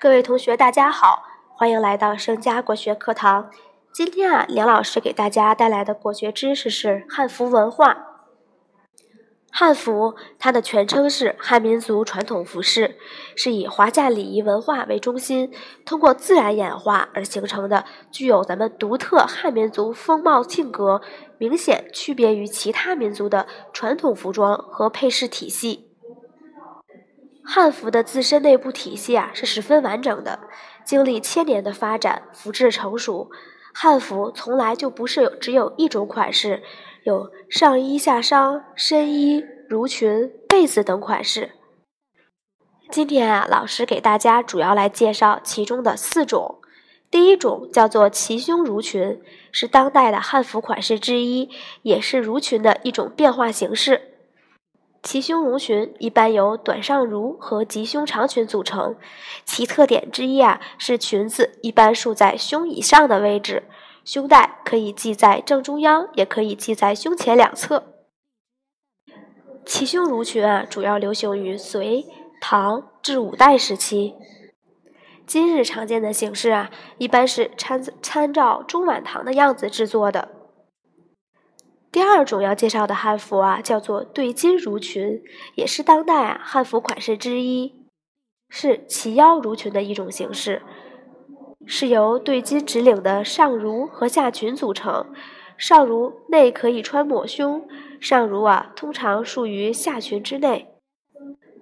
各位同学，大家好，欢迎来到盛佳国学课堂。今天啊，梁老师给大家带来的国学知识是汉服文化。汉服，它的全称是汉民族传统服饰，是以华夏礼仪文化为中心，通过自然演化而形成的，具有咱们独特汉民族风貌性格，明显区别于其他民族的传统服装和配饰体系。汉服的自身内部体系啊是十分完整的，经历千年的发展，服制成熟。汉服从来就不是有只有一种款式，有上衣、下裳、深衣、襦裙、被子等款式。今天啊，老师给大家主要来介绍其中的四种。第一种叫做齐胸襦裙，是当代的汉服款式之一，也是襦裙的一种变化形式。齐胸襦裙一般由短上襦和及胸长裙组成，其特点之一啊是裙子一般束在胸以上的位置，胸带可以系在正中央，也可以系在胸前两侧。齐胸襦裙啊主要流行于隋、唐至五代时期，今日常见的形式啊一般是参参照中晚唐的样子制作的。第二种要介绍的汉服啊，叫做对襟襦裙，也是当代啊汉服款式之一，是齐腰襦裙的一种形式，是由对襟直领的上襦和下裙组成。上襦内可以穿抹胸，上襦啊通常束于下裙之内。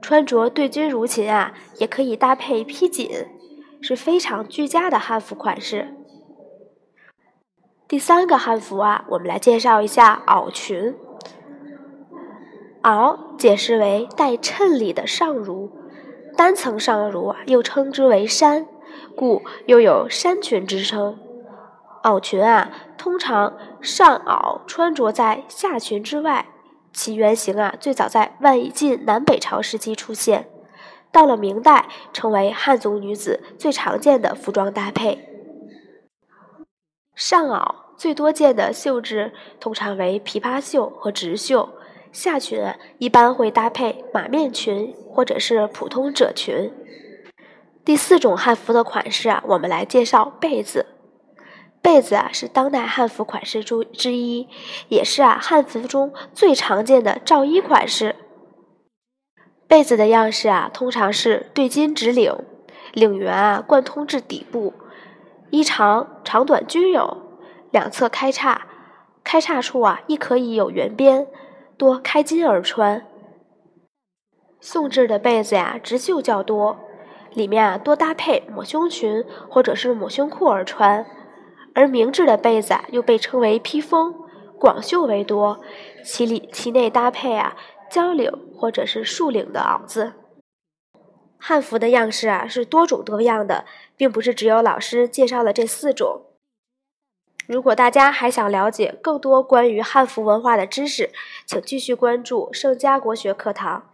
穿着对襟襦裙啊，也可以搭配披锦，是非常居家的汉服款式。第三个汉服啊，我们来介绍一下袄裙。袄解释为带衬里的上襦，单层上襦啊，又称之为衫，故又有衫裙之称。袄裙啊，通常上袄穿着在下裙之外，其原型啊，最早在万晋南北朝时期出现，到了明代，成为汉族女子最常见的服装搭配。上袄最多见的绣质通常为琵琶绣和直绣，下裙一般会搭配马面裙或者是普通褶裙。第四种汉服的款式啊，我们来介绍被子。被子啊是当代汉服款式中之一，也是啊汉服中最常见的罩衣款式。被子的样式啊通常是对襟直领，领缘啊贯通至底部。衣长长短均有，两侧开叉，开叉处啊亦可以有圆边，多开襟而穿。宋制的被子呀，直袖较多，里面啊多搭配抹胸裙或者是抹胸裤而穿。而明制的被子啊，又被称为披风，广袖为多，其里其内搭配啊交领或者是束领的袄子。汉服的样式啊是多种多样的，并不是只有老师介绍了这四种。如果大家还想了解更多关于汉服文化的知识，请继续关注盛佳国学课堂。